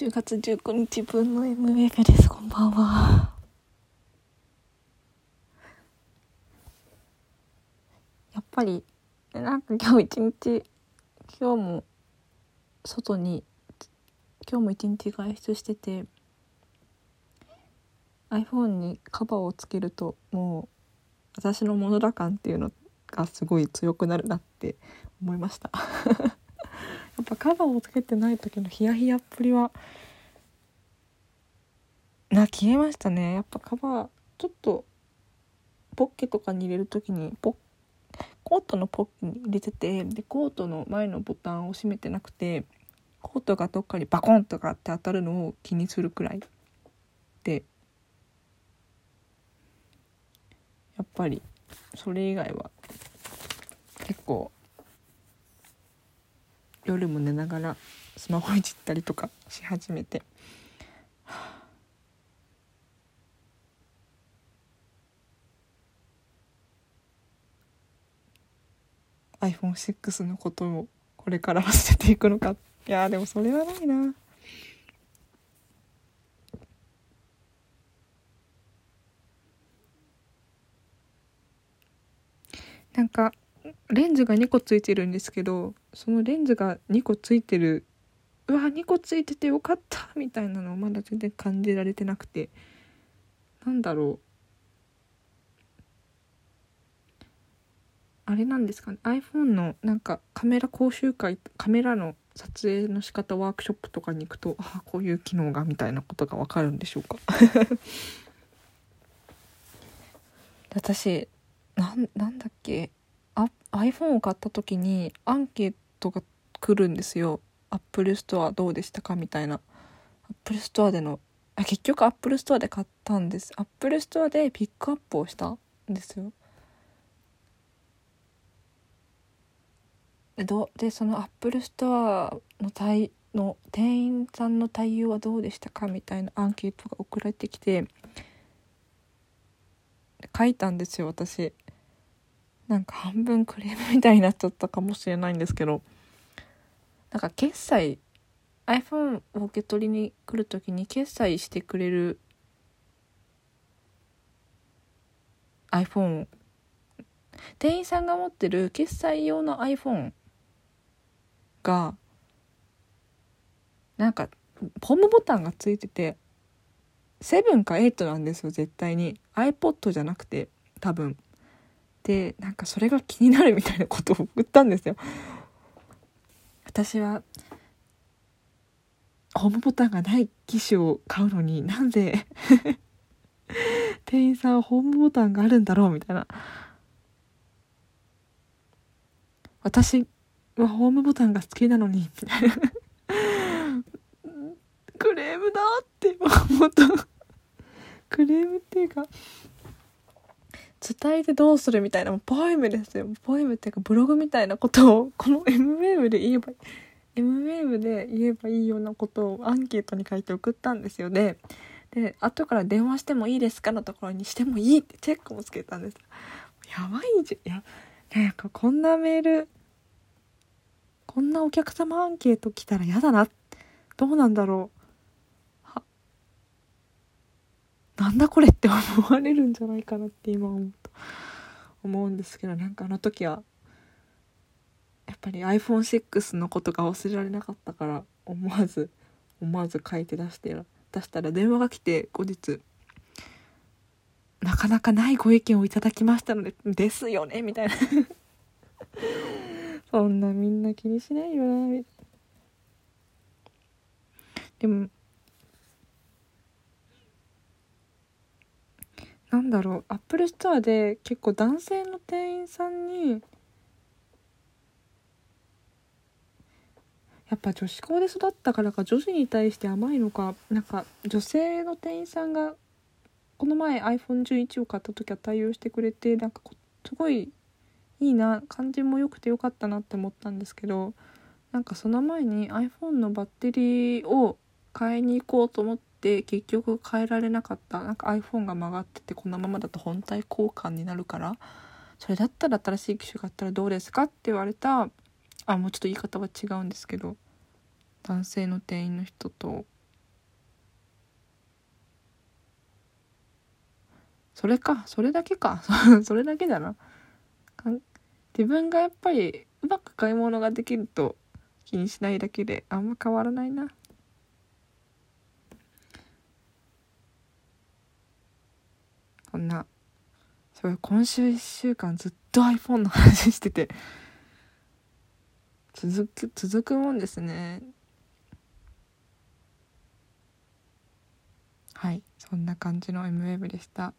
10月19日分の M ウェブです。こんばんは。やっぱりなんか今日一日今日も外に今日も一日外出してて iPhone にカバーをつけるともう私のものだ感っていうのがすごい強くなるなって思いました。やっぱカバーをつけてない時のヒヤヒヤっぷりはな消えましたね。やっぱカバーちょっとポッケとかに入れる時にポコートのポッケに入れててでコートの前のボタンを閉めてなくてコートがどっかにバコンとかって当たるのを気にするくらいでやっぱりそれ以外は結構夜も寝ながらスマホいじったりとかし始めて。iPhone6 のことをこれから忘れていくのかいやでもそれはないななんかレンズが2個ついてるんですけどそのレンズが2個ついてるうわ2個ついててよかったみたいなのをまだ全然感じられてなくて。なんだろう。あれなんですかね。iPhone のなんかカメラ講習会カメラの撮影の仕方ワークショップとかに行くとああこういう機能がみたいなことがわかるんでしょうか。私なんなんだっけ。iPhone を買った時にアンケートが来るんですよ。Apple Store どうでしたかみたいな。Apple Store でのあ結局 Apple Store で買ったんです。Apple Store でピックアップをしたんですよ。でどでその Apple Store の対の店員さんの対応はどうでしたかみたいなアンケートが送られてきて書いたんですよ私。なんか半分クレームみたいになっちゃったかもしれないんですけどなんか決済 iPhone を受け取りに来る時に決済してくれる iPhone 店員さんが持ってる決済用の iPhone がなんかホームボタンがついてて7か8なんですよ絶対に。iPod じゃなくて多分。でなんかそれが気になるみたいなことを送ったんですよ。私はホームボタンがない機種を買うのになんで店員さんはホームボタンがあるんだろうみたいな。私はホームボタンが好きなのにみたいな。クレームだって思ったクレームっていうか伝えてどうするみたいなポエムですよ。ポエムっていうかブログみたいなことを この M ウェーブで言えば M ウェーブで言えばいいようなことをアンケートに書いて送ったんですよね。で後から電話してもいいですかのところにしてもいいってチェックもつけたんです。やばいじゃん。いやなんかこんなメールこんなお客様アンケート来たら嫌だな。どうなんだろう。なんだこれって思われるんじゃないかなって今思う。思うんですけどなんかあの時はやっぱり iPhone6 のことが忘れられなかったから思わず思わず書いて出して出したら電話が来て後日なかなかないご意見をいただきましたのでですよねみたいな。そんなみんな気にしないよな。でもなんだろう Apple Store で結構男性の店員さんにやっぱ女子校で育ったからか女子に対して甘いのかなんか女性の店員さんがこの前 iPhone11 を買った時は対応してくれてなんかすごいいいな感じも良くてよかったなって思ったんですけどなんかその前に iPhone のバッテリーを買いに行こうと思ってって結局変えられなかった。なんか iPhone が曲がっててこのままだと本体交換になるから。それだったら新しい機種があったらどうですかって言われた。あもうちょっと言い方は違うんですけど。男性の店員の人と。それか。それだけか。それだけだな。自分がやっぱりうまく買い物ができると気にしないだけであんま変わらないな。こんな。すごい今週1週間ずっと iPhone の話してて。続く続くもんですね。はいそんな感じの MWeb でした。